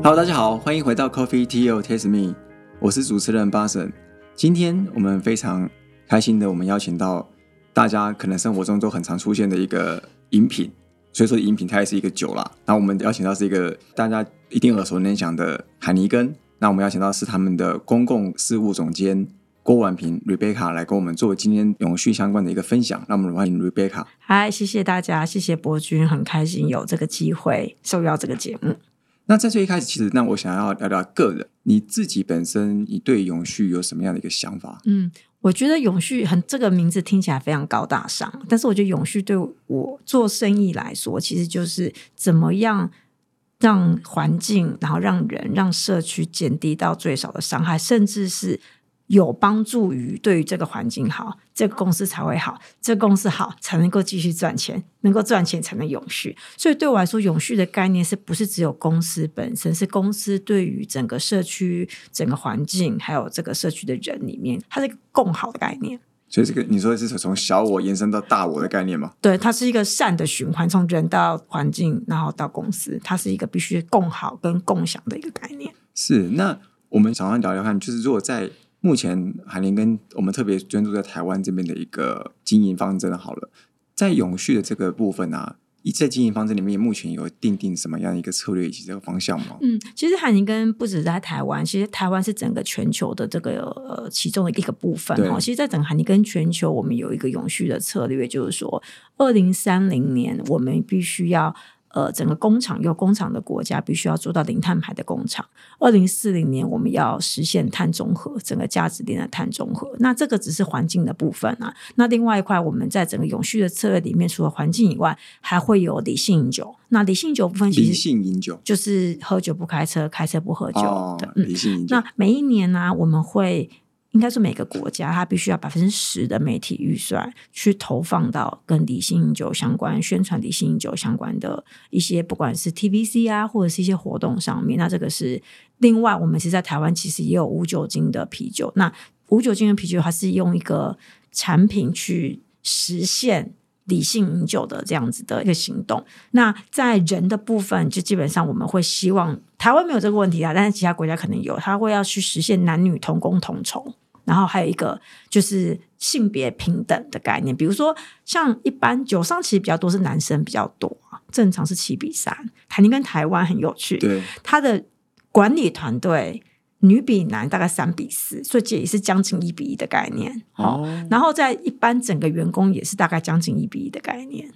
Hello，大家好，欢迎回到 Coffee Tea or Taste Me，我是主持人巴神。今天我们非常开心的，我们邀请到大家可能生活中都很常出现的一个饮品，所以说饮品它也是一个酒啦。那我们邀请到是一个大家一定耳熟能详的海尼根。那我们邀请到是他们的公共事务总监郭婉平 Rebecca 来跟我们做今天永续相关的一个分享。那我们欢迎 Rebecca。嗨，谢谢大家，谢谢博君，很开心有这个机会受邀这个节目。那在最一开始，其实那我想要聊聊个人，你自己本身，你对永续有什么样的一个想法？嗯，我觉得永续很这个名字听起来非常高大上，但是我觉得永续对我做生意来说，其实就是怎么样让环境，然后让人、让社区减低到最少的伤害，甚至是。有帮助于对于这个环境好，这个公司才会好，这个公司好才能够继续赚钱，能够赚钱才能永续。所以对我来说，永续的概念是不是只有公司本身？是公司对于整个社区、整个环境，还有这个社区的人里面，它是一个共好的概念。所以这个你说的是从小我延伸到大我的概念吗？对，它是一个善的循环，从人到环境，然后到公司，它是一个必须共好跟共享的一个概念。是，那我们想要聊聊看，就是如果在目前海宁跟我们特别专注在台湾这边的一个经营方针好了，在永续的这个部分啊，在经营方针里面，目前有定定什么样的一个策略以及这个方向吗？嗯，其实海宁跟不止在台湾，其实台湾是整个全球的这个呃其中的一个部分哈。其实，在整个海宁跟全球，我们有一个永续的策略，就是说，二零三零年我们必须要。呃，整个工厂有工厂的国家必须要做到零碳排的工厂。二零四零年，我们要实现碳中和，整个价值链的碳中和。那这个只是环境的部分啊。那另外一块，我们在整个永续的策略里面，除了环境以外，还会有理性饮酒。那理性酒部分，理性饮酒就是喝酒不开车，开车不喝酒的。理性饮酒。那每一年呢，我们会。应该是每个国家，它必须要百分之十的媒体预算去投放到跟理性饮酒相关、宣传理性饮酒相关的一些，不管是 TVC 啊，或者是一些活动上面。那这个是另外，我们其实在台湾其实也有无酒精的啤酒。那无酒精的啤酒，它是用一个产品去实现理性饮酒的这样子的一个行动。那在人的部分，就基本上我们会希望台湾没有这个问题啊，但是其他国家可能有，他会要去实现男女同工同酬。然后还有一个就是性别平等的概念，比如说像一般酒商其实比较多是男生比较多啊，正常是七比三。台宁跟台湾很有趣，对他的管理团队女比男大概三比四，所以这也是将近一比一的概念。哦，然后在一般整个员工也是大概将近一比一的概念。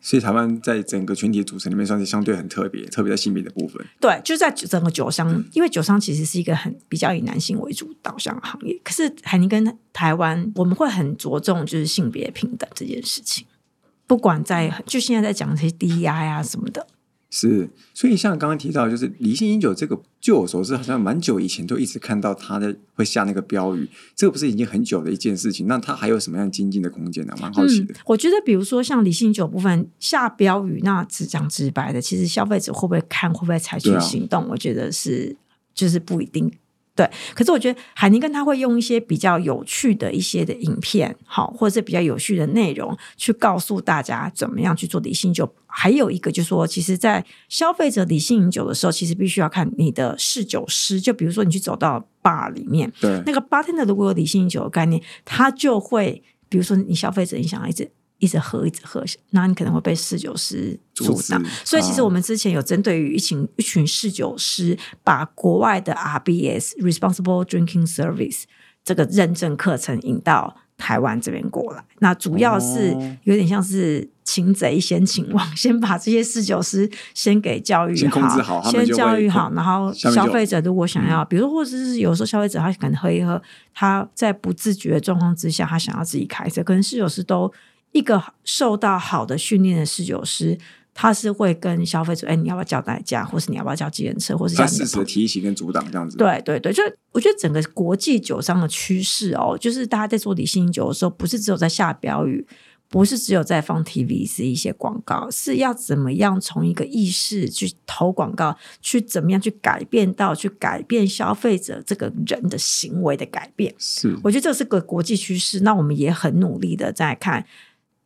所以台湾在整个群体组成里面算是相对很特别，特别在性别的部分。对，就在整个酒商，因为酒商其实是一个很比较以男性为主导向行业。可是海尼跟台湾，我们会很着重就是性别平等这件事情，不管在就现在在讲这些 DEI 啊什么的。是，所以像刚刚提到，就是理性饮酒这个，据我所知，好像蛮久以前就一直看到他的会下那个标语，这个不是已经很久的一件事情？那他还有什么样精进的空间呢？蛮好奇的。我觉得，比如说像理性酒部分下标语，那只讲直白的，其实消费者会不会看，会不会采取行动？我觉得是，就是不一定。对，可是我觉得海宁跟他会用一些比较有趣的一些的影片，好，或者是比较有趣的内容，去告诉大家怎么样去做理性酒。还有一个就是说，其实，在消费者理性饮酒的时候，其实必须要看你的侍酒师。就比如说，你去走到 bar 里面，对那个 bartender 如果有理性饮酒的概念，他就会，比如说你消费者你想要一直。一直喝，一直喝，那你可能会被侍酒师阻挡。所以，其实我们之前有针对于一群一群侍酒师，把国外的 RBS Responsible Drinking Service 这个认证课程引到台湾这边过来。那主要是有点像是擒贼先擒王，先把这些侍酒师先给教育好，先教育好，然后消费者如果想要，比如或者是有时候消费者他可能喝一喝，他在不自觉的状况之下，他想要自己开车，可能侍酒师都。一个受到好的训练的侍酒师，他是会跟消费者，哎，你要不要叫代驾，或是你要不要叫计程车，或是适时提醒跟阻挡这样子。对对对，就我觉得整个国际酒商的趋势哦，就是大家在做理性酒的时候，不是只有在下标语，不是只有在放 TV 是一些广告，是要怎么样从一个意识去投广告，去怎么样去改变到去改变消费者这个人的行为的改变。是，我觉得这是个国际趋势。那我们也很努力的在看。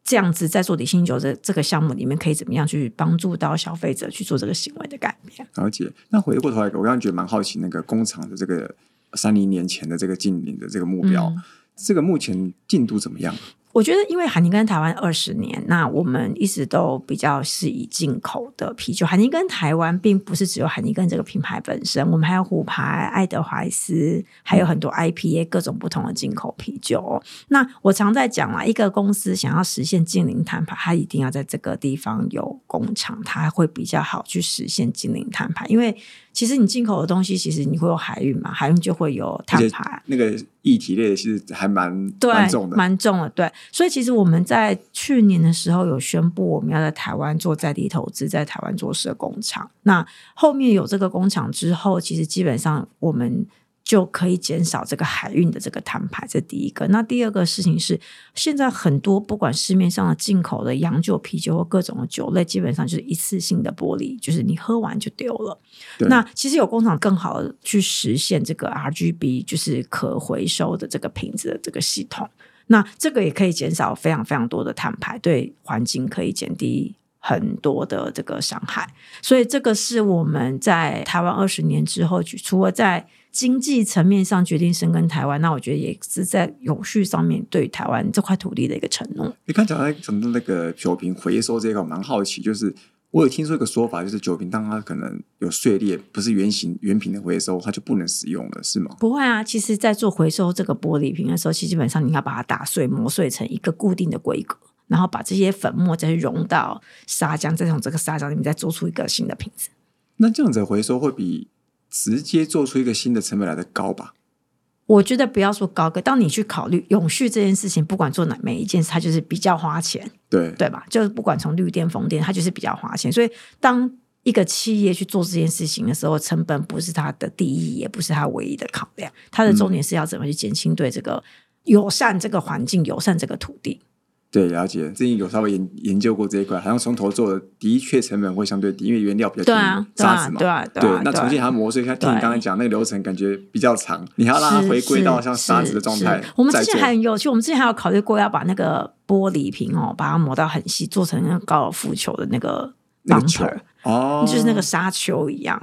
这样子在做理性酒这这个项目里面，可以怎么样去帮助到消费者去做这个行为的改变？了解。那回过头来，我刚刚觉得蛮好奇，那个工厂的这个三零年前的这个近零的这个目标，嗯这个目前进度怎么样？我觉得，因为海尼根台湾二十年，那我们一直都比较是以进口的啤酒。海尼根台湾并不是只有海尼根这个品牌本身，我们还有虎牌、爱德怀斯，还有很多 IPA 各种不同的进口啤酒。那我常在讲啦，一个公司想要实现近零碳排，它一定要在这个地方有工厂，它会比较好去实现近零碳排。因为其实你进口的东西，其实你会有海运嘛，海运就会有碳排。那个议题类其实还蛮，蛮重的。蛮重的。对，所以其实我们在去年的时候有宣布，我们要在台湾做在地投资，在台湾做设工厂。那后面有这个工厂之后，其实基本上我们。就可以减少这个海运的这个碳排，这第一个。那第二个事情是，现在很多不管市面上的进口的洋酒、啤酒或各种的酒类，基本上就是一次性的玻璃，就是你喝完就丢了。那其实有工厂更好的去实现这个 RGB，就是可回收的这个瓶子的这个系统。那这个也可以减少非常非常多的碳排，对环境可以减低很多的这个伤害。所以这个是我们在台湾二十年之后，除了在经济层面上决定深耕台湾，那我觉得也是在永续上面对台湾这块土地的一个承诺。你刚讲到讲到那个酒瓶回收这一块，我蛮好奇，就是我有听说一个说法，就是酒瓶当它可能有碎裂，不是圆形原瓶的回收，它就不能使用了，是吗？不会啊，其实，在做回收这个玻璃瓶的时候，其实基本上你要把它打碎、磨碎成一个固定的规格，然后把这些粉末再融到砂浆，再从这个砂浆里面再做出一个新的瓶子。那这样子回收会比直接做出一个新的成本来的高吧？我觉得不要说高个，当你去考虑永续这件事情，不管做哪每一件事，它就是比较花钱，对对吧？就是不管从绿电、风电，它就是比较花钱。所以当一个企业去做这件事情的时候，成本不是它的第一，也不是它唯一的考量。它的重点是要怎么去减轻对这个友善这个环境、友善这个土地。对，了解。最近有稍微研研究过这一块，好像从头做的，的确成本会相对低，因为原料比较低，对啊，对啊沙子，嘛。对啊，对啊。那重新还要磨碎，像听你刚才讲那个流程，感觉比较长，你还要让它回归到像沙子的状态。我们之前还很有趣，我们之前还有考虑过要把那个玻璃瓶哦，把它磨到很细，做成那个高尔夫球的那个那个球 bumper，哦，就是那个沙球一样。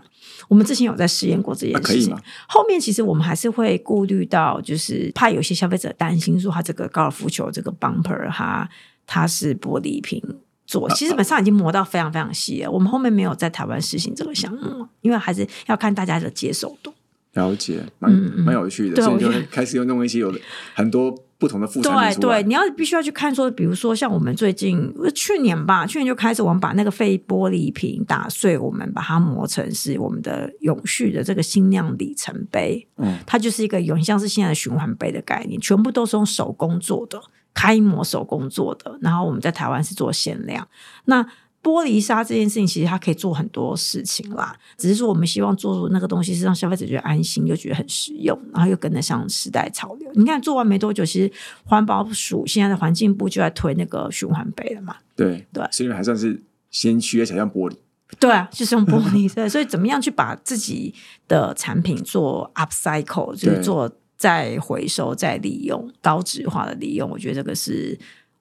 我们之前有在试验过这件事情后面其实我们还是会顾虑到，就是怕有些消费者担心说，他这个高尔夫球这个 bumper 它它是玻璃瓶做，其实基本上已经磨到非常非常细了。我们后面没有在台湾实行这个项目，因为还是要看大家的接受度。了解，蛮嗯嗯蛮有趣的，所以就开始又弄一些有很多不同的副产对对，。你要必须要去看说，比如说像我们最近呃去年吧，去年就开始我们把那个废玻璃瓶打碎，我们把它磨成是我们的永续的这个新酿里程碑。嗯，它就是一个有点像是现在的循环杯的概念，全部都是用手工做的，开模手工做的。然后我们在台湾是做限量。那玻璃砂这件事情，其实它可以做很多事情啦，只是说我们希望做出那个东西是让消费者觉得安心，又觉得很实用，然后又跟得上时代潮流。你看做完没多久，其实环保署现在的环境部就在推那个循环杯了嘛。对对所以还算是先驱，而且像玻璃。对啊，就是用玻璃对，所以怎么样去把自己的产品做 upcycle，就是做再回收、再利用、高质化的利用，我觉得这个是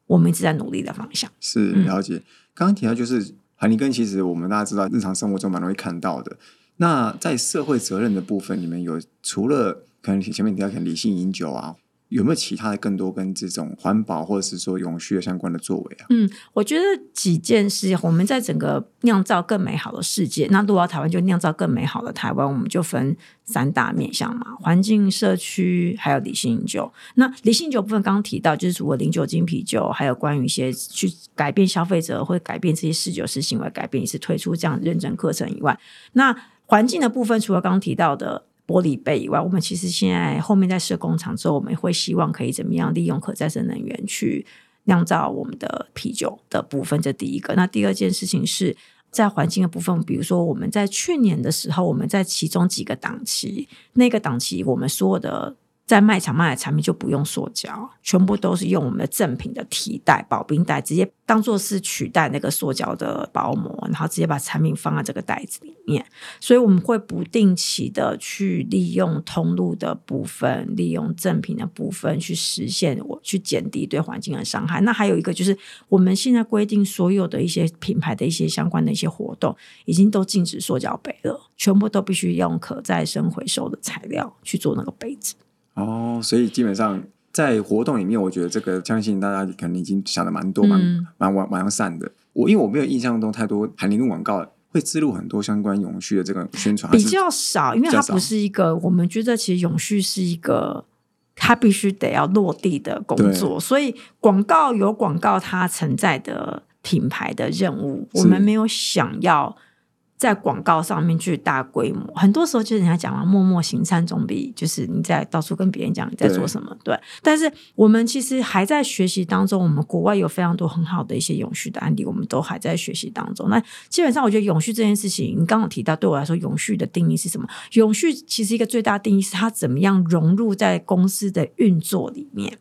我们一直在努力的方向。是嗯了解。刚刚提到就是海尼根，其实我们大家知道，日常生活中蛮容易看到的。那在社会责任的部分，你们有除了可能前面提到可能理性饮酒啊，有没有其他的更多跟这种环保或者是说永续的相关的作为啊？嗯，我觉得几件事，我们在整个酿造更美好的世界，那如果台湾就酿造更美好的台湾，我们就分三大面向嘛：环境、社区，还有理性酒。那理性酒部分刚刚提到，就是除了零酒精啤酒，还有关于一些去改变消费者或改变这些侍酒师行为，改变也是推出这样认证课程以外，那环境的部分，除了刚刚提到的。玻璃杯以外，我们其实现在后面在设工厂之后，我们会希望可以怎么样利用可再生能源去酿造我们的啤酒的部分，这第一个。那第二件事情是在环境的部分，比如说我们在去年的时候，我们在其中几个档期，那个档期我们所有的在卖场卖的产品就不用塑胶，全部都是用我们的正品的提袋、保冰袋，直接当做是取代那个塑胶的薄膜，然后直接把产品放在这个袋子里面。所以我们会不定期的去利用通路的部分，利用正品的部分去实现我去减低对环境的伤害。那还有一个就是，我们现在规定所有的一些品牌的一些相关的一些活动，已经都禁止塑胶杯了，全部都必须用可再生回收的材料去做那个杯子。哦，所以基本上在活动里面，我觉得这个相信大家可能已经想的蛮多、蛮蛮完完善的。我因为我没有印象中太多海宁跟广告会植入很多相关永续的这个宣传，比较少，因为它不是一个我们觉得其实永续是一个它必须得要落地的工作，所以广告有广告它存在的品牌的任务，我们没有想要。在广告上面去大规模，很多时候就是人家讲嘛，默默行善总比就是你在到处跟别人讲你在做什么。对，但是我们其实还在学习当中。我们国外有非常多很好的一些永续的案例，我们都还在学习当中。那基本上，我觉得永续这件事情，你刚刚提到，对我来说，永续的定义是什么？永续其实一个最大定义是它怎么样融入在公司的运作里面。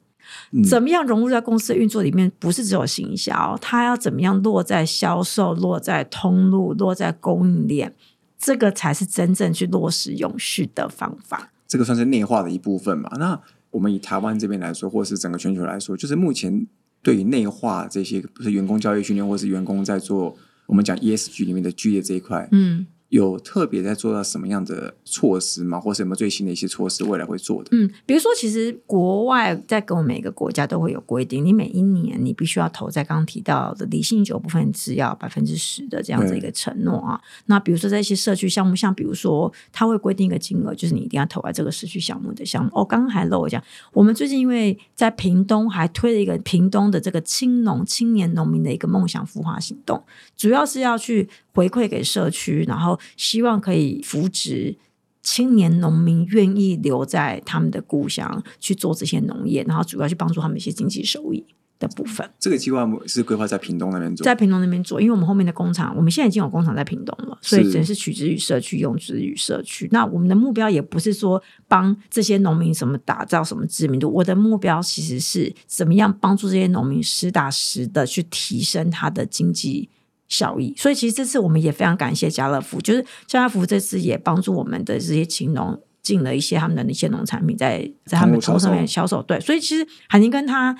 怎么样融入在公司的运作里面？不是只有行销，它要怎么样落在销售、落在通路、落在供应链，这个才是真正去落实永续的方法。这个算是内化的一部分嘛？那我们以台湾这边来说，或是整个全球来说，就是目前对于内化这些，不是员工教育训练，或是员工在做我们讲 ESG 里面的剧烈这一块，嗯。有特别在做到什么样的措施吗？或什么最新的一些措施，未来会做的？嗯，比如说，其实国外在跟我们每个国家都会有规定，你每一年你必须要投在刚刚提到的理性酒部分是要百分之十的这样子一个承诺啊。那比如说在一些社区项目，像比如说他会规定一个金额，就是你一定要投在这个社区项目的项目。哦，刚刚还漏讲，我们最近因为在屏东还推了一个屏东的这个青农青年农民的一个梦想孵化行动，主要是要去。回馈给社区，然后希望可以扶植青年农民愿意留在他们的故乡去做这些农业，然后主要去帮助他们一些经济收益的部分。这个计划是规划在屏东那边做，在屏东那边做，因为我们后面的工厂，我们现在已经有工厂在屏东了，所以只是取之于社区，用之于社区。那我们的目标也不是说帮这些农民什么打造什么知名度，我的目标其实是怎么样帮助这些农民实打实的去提升他的经济。效益，所以其实这次我们也非常感谢家乐福，就是家乐福这次也帮助我们的这些青农进了一些他们的那些农产品在在他们头上面销售。对，所以其实海宁跟他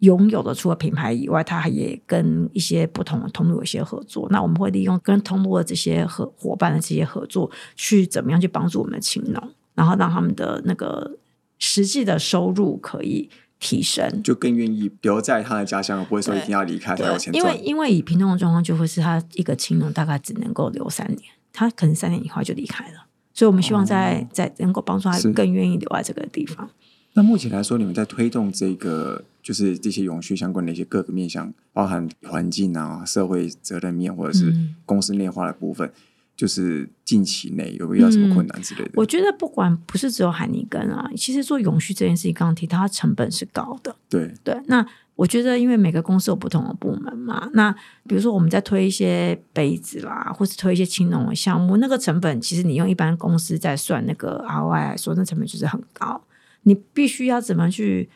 拥有的除了品牌以外，他也跟一些不同的通路有一些合作。那我们会利用跟通路的这些合伙伴的这些合作，去怎么样去帮助我们的青农，然后让他们的那个实际的收入可以。提升就更愿意留在他的家乡，不会说一定要离开才有钱因为因为以平东的状况，就会是他一个青农大概只能够留三年，他可能三年以后就离开了。所以我们希望在在能够帮助他更愿意留在这个地方。那目前来说，你们在推动这个就是这些永续相关的一些各个面向，包含环境啊、社会责任面，或者是公司内化的部分。就是近期内有遇到什么困难之类的？我觉得不管不是只有海尼根啊，其实做永续这件事情，刚刚提到它成本是高的。对对，那我觉得因为每个公司有不同的部门嘛，那比如说我们在推一些杯子啦，或是推一些青农的项目，那个成本其实你用一般公司在算那个 ROI 来说，那成本就是很高。你必须要怎么去？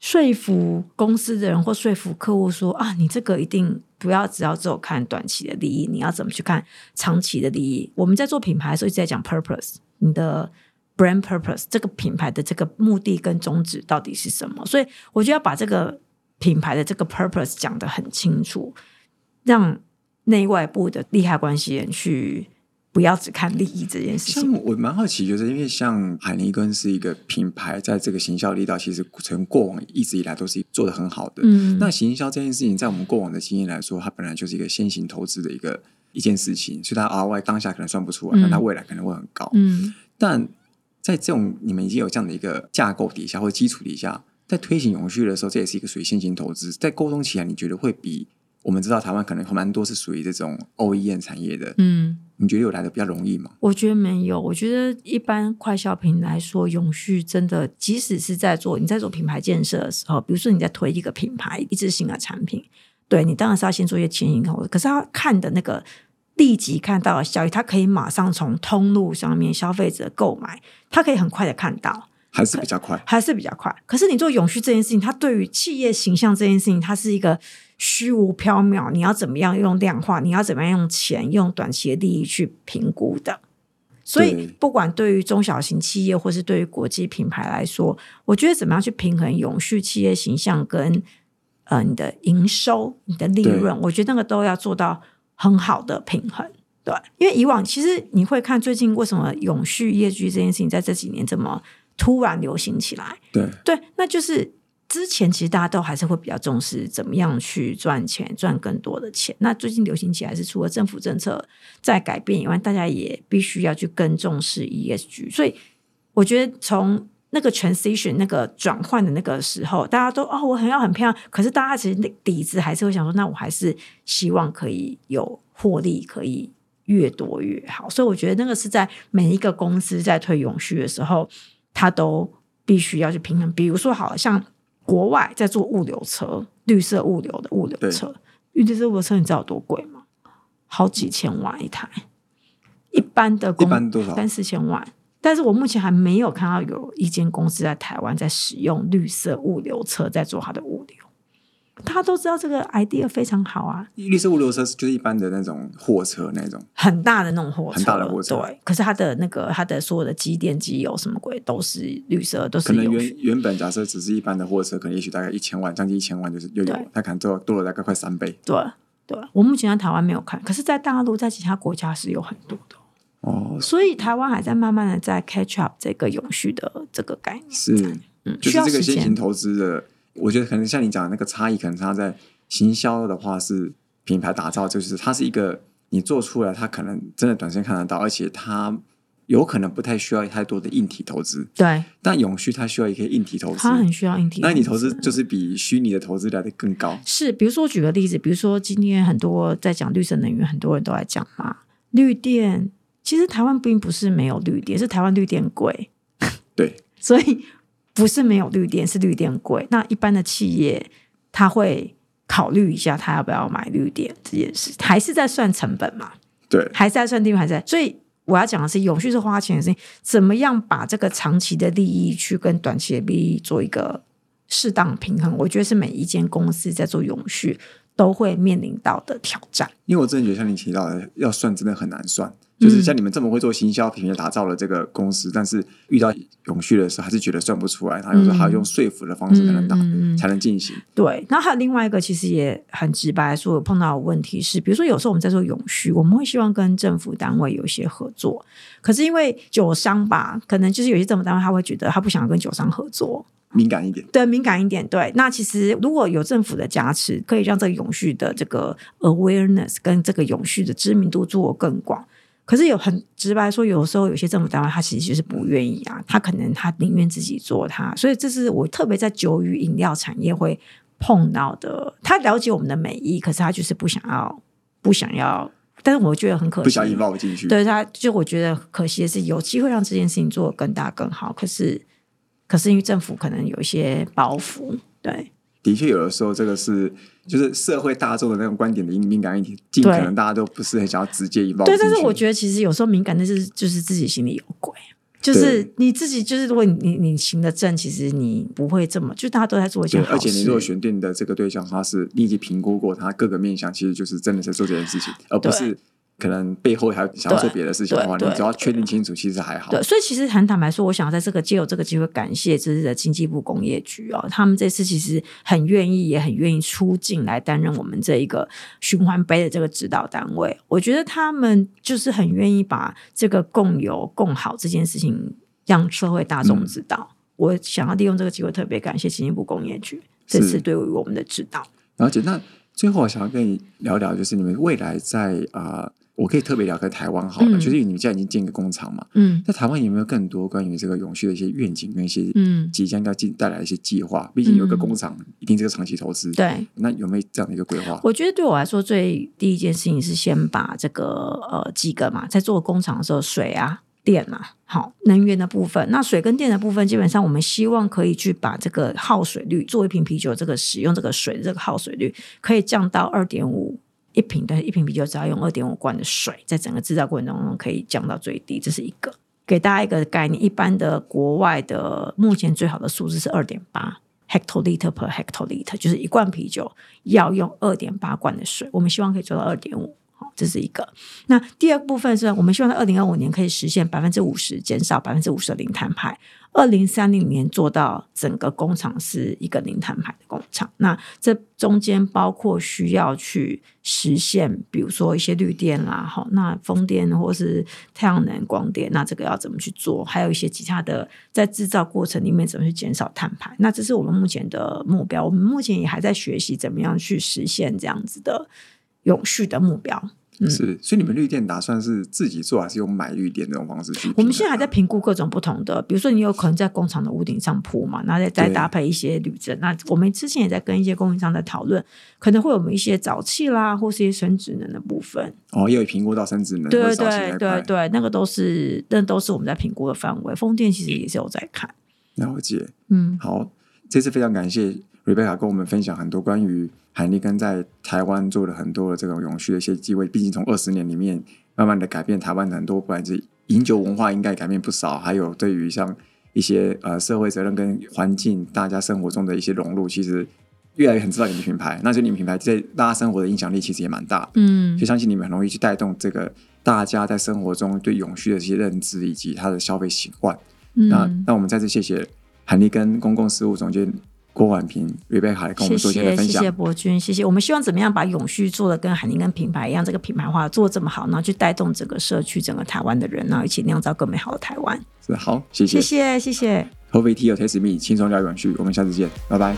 说服公司的人或说服客户说啊，你这个一定不要只要只有看短期的利益，你要怎么去看长期的利益？我们在做品牌的时候一直在讲 purpose，你的 brand purpose 这个品牌的这个目的跟宗旨到底是什么？所以我就要把这个品牌的这个 purpose 讲得很清楚，让内外部的利害关系人去。不要只看利益这件事情。我蛮好奇，就是因为像海尼根是一个品牌，在这个行销力道，其实从过往一直以来都是做的很好的。嗯，那行销这件事情，在我们过往的经验来说，它本来就是一个先行投资的一个一件事情，所以它 ROI 当下可能算不出来，但它未来可能会很高。嗯，但在这种你们已经有这样的一个架构底下或者基础底下，在推行永续的时候，这也是一个属于先行投资，在沟通起来，你觉得会比？我们知道台湾可能蛮多是属于这种 OEM 产业的，嗯，你觉得有来的比较容易吗？我觉得没有，我觉得一般快消品来说，永续真的，即使是在做你在做品牌建设的时候，比如说你在推一个品牌一致性的产品，对你当然是要先做一些前因后果，可是他看的那个立即看到的效益，他可以马上从通路上面消费者购买，他可以很快的看到。还是比较快。还是比较快。可是你做永续这件事情，它对于企业形象这件事情，它是一个虚无缥缈，你要怎么样用量化，你要怎么样用钱、用短期的利益去评估的。所以，不管对于中小型企业，或是对于国际品牌来说，我觉得怎么样去平衡永续企业形象跟呃你的营收、你的利润，我觉得那个都要做到很好的平衡。对，因为以往其实你会看最近为什么永续业绩这件事情在这几年这么突然流行起来，对，对，那就是之前其实大家都还是会比较重视怎么样去赚钱，赚更多的钱。那最近流行起来是除了政府政策在改变以外，大家也必须要去更重视 ESG。所以我觉得从那个 transition 那个转换的那个时候，大家都哦，我很要很漂亮，可是大家其实那底子还是会想说，那我还是希望可以有获利，可以越多越好。所以我觉得那个是在每一个公司在推永续的时候，它都必须要去平衡。比如说，好了像国外在做物流车，绿色物流的物流车，绿色物流车你知道有多贵吗？好几千万一台，一般的公一般多少三四千万。但是我目前还没有看到有一间公司在台湾在使用绿色物流车在做它的物流。大家都知道这个 idea 非常好啊，绿色物流车就是一般的那种货车那种，很大的那种货车，很大的货车对。可是它的那个它的所有的机电机油什么鬼都是绿色，都是可能原原本假设只是一般的货车，可能也许大概一千万，将近一千万就是又有对，它可能多多了大概快三倍。对对。我目前在台湾没有看，可是，在大陆在其他国家是有很多的。哦，所以台湾还在慢慢的在 catch up 这个永续的这个概念，是，嗯，就是这个先行。投资的，我觉得可能像你讲的那个差异，可能差在行销的话是品牌打造，就是它是一个你做出来，它可能真的短时间看得到，而且它有可能不太需要太多的硬体投资，对，但永续它需要一个硬体投资，它很需要硬体。那你投资就是比虚拟的投资来的更高。是，比如说我举个例子，比如说今天很多在讲绿色能源，很多人都在讲嘛，绿电。其实台湾并不是没有绿电，是台湾绿电贵，对，所以不是没有绿电，是绿电贵。那一般的企业他会考虑一下，他要不要买绿电这件事，还是在算成本嘛？对，还是在算地方，还是在。所以我要讲的是，永续是花钱的事情，怎么样把这个长期的利益去跟短期的利益做一个适当平衡？我觉得是每一间公司在做永续都会面临到的挑战。因为我真的觉得像你提到的，要算真的很难算。就是像你们这么会做行销品牌打造了这个公司，但是遇到永续的时候，还是觉得算不出来。然后有时候还要用说服的方式才能打，嗯才能进行。对，然后还有另外一个，其实也很直白地说，有碰到的问题是，比如说有时候我们在做永续，我们会希望跟政府单位有一些合作，可是因为酒商吧，可能就是有些政府单位他会觉得他不想跟酒商合作，敏感一点，对，敏感一点。对，那其实如果有政府的加持，可以让这个永续的这个 awareness 跟这个永续的知名度做更广。可是有很直白说，有的时候有些政府单位他其实就是不愿意啊，他可能他宁愿自己做他，所以这是我特别在酒与饮料产业会碰到的。他了解我们的美意，可是他就是不想要，不想要。但是我觉得很可惜，不小心绕进去。对他，就我觉得可惜的是，有机会让这件事情做得更大更好，可是，可是因为政府可能有一些包袱，对的确，有的时候这个是就是社会大众的那种观点的敏感议题，尽可能大家都不是很想要直接引爆。对。但是我觉得其实有时候敏感的是就是自己心里有鬼，就是你自己就是如果你你你行得正，其实你不会这么，就大家都在做一件，好事。而且你如果选定的这个对象，他是你已经评估过他各个面向，其实就是真的在做这件事情，而不是可能背后还想要做别的事情的话，你只要确定清楚，其实还好。对，所以其实很坦白说，我想在这个借由这个机会感谢这次的经济部工业局哦，他们这次其实很愿意，也很愿意出境来担任我们这一个循环杯的这个指导单位。我觉得他们就是很愿意把这个共有共好这件事情让社会大众知道。我想要利用这个机会特别感谢经济部工业局这次是对于我们的指导。而且。那最后我想要跟你聊聊，就是你们未来在啊、呃我可以特别聊个台湾好了，嗯就是你们现在已经建一个工厂嘛，嗯在台湾有没有更多关于这个永续的一些愿景跟一些嗯，即将要进带来的一些计划？毕竟有一个工厂，一定是个长期投资。，对。那有没有这样的一个规划？我觉得对我来说，最第一件事情是先把这个呃几个嘛，在做工厂的时候，水啊、电啊，好能源的部分。那水跟电的部分，基本上我们希望可以去把这个耗水率，做一瓶啤酒这个使用这个水的这个耗水率，可以降到二点五。一瓶但是一瓶啤酒只要用二点五罐的水，在整个制造过程当中可以降到最低，这是一个。给大家一个概念，一般的国外的目前最好的数字是二点八 hectoliter per hectoliter，就是一罐啤酒要用二点八罐的水，我们希望可以做到二点五。这是一个。那第二部分是我们希望在二零二五年可以实现百分之五十减少百分之五十的零碳排，二零三零年做到整个工厂是一个零碳排的工厂。那这中间包括需要去实现，比如说一些绿电啦，好，那风电或是太阳能光电，那这个要怎么去做？还有一些其他的在制造过程里面怎么去减少碳排？那这是我们目前的目标。我们目前也还在学习怎么样去实现这样子的。永续的目标是，所以你们绿电打算是自己做，还是用买绿电这种方式去？我们现在还在评估各种不同的，比如说你有可能在工厂的屋顶上铺嘛，然后再再搭配一些铝箔。那我们之前也在跟一些供应商在讨论，可能会有一些沼气啦，或是一些生殖能的部分。哦，也有评估到生殖能，对对对对，那个都是那都是我们在评估的范围。风电其实也是有在看，了解。嗯，好，这次非常感谢 Rebecca 跟我们分享很多关于。海尼根在台湾做了很多的这种永续的一些机会，毕竟从二十年里面慢慢的改变台湾的很多，不管是饮酒文化应该改变不少，还有对于像一些呃社会责任跟环境大家生活中的一些融入，其实越来越很知道你们品牌，那就你们品牌在大家生活的影响力其实也蛮大，嗯，就相信你们很容易去带动这个大家在生活中对永续的一些认知以及他的消费习惯。那那我们再次谢谢海尼根公共事务总监。郭婉平、瑞贝卡来跟我们做一些分享。谢谢博君，谢谢。我们希望怎么样把永续做的跟海宁跟品牌一样，这个品牌化做这么好，然后去带动整个社区、整个台湾的人，然后一起酿造更美好的台湾。是好，谢谢，谢谢，谢谢。Coffee Tea Taste Me，轻松聊永续，我们下次见，拜拜。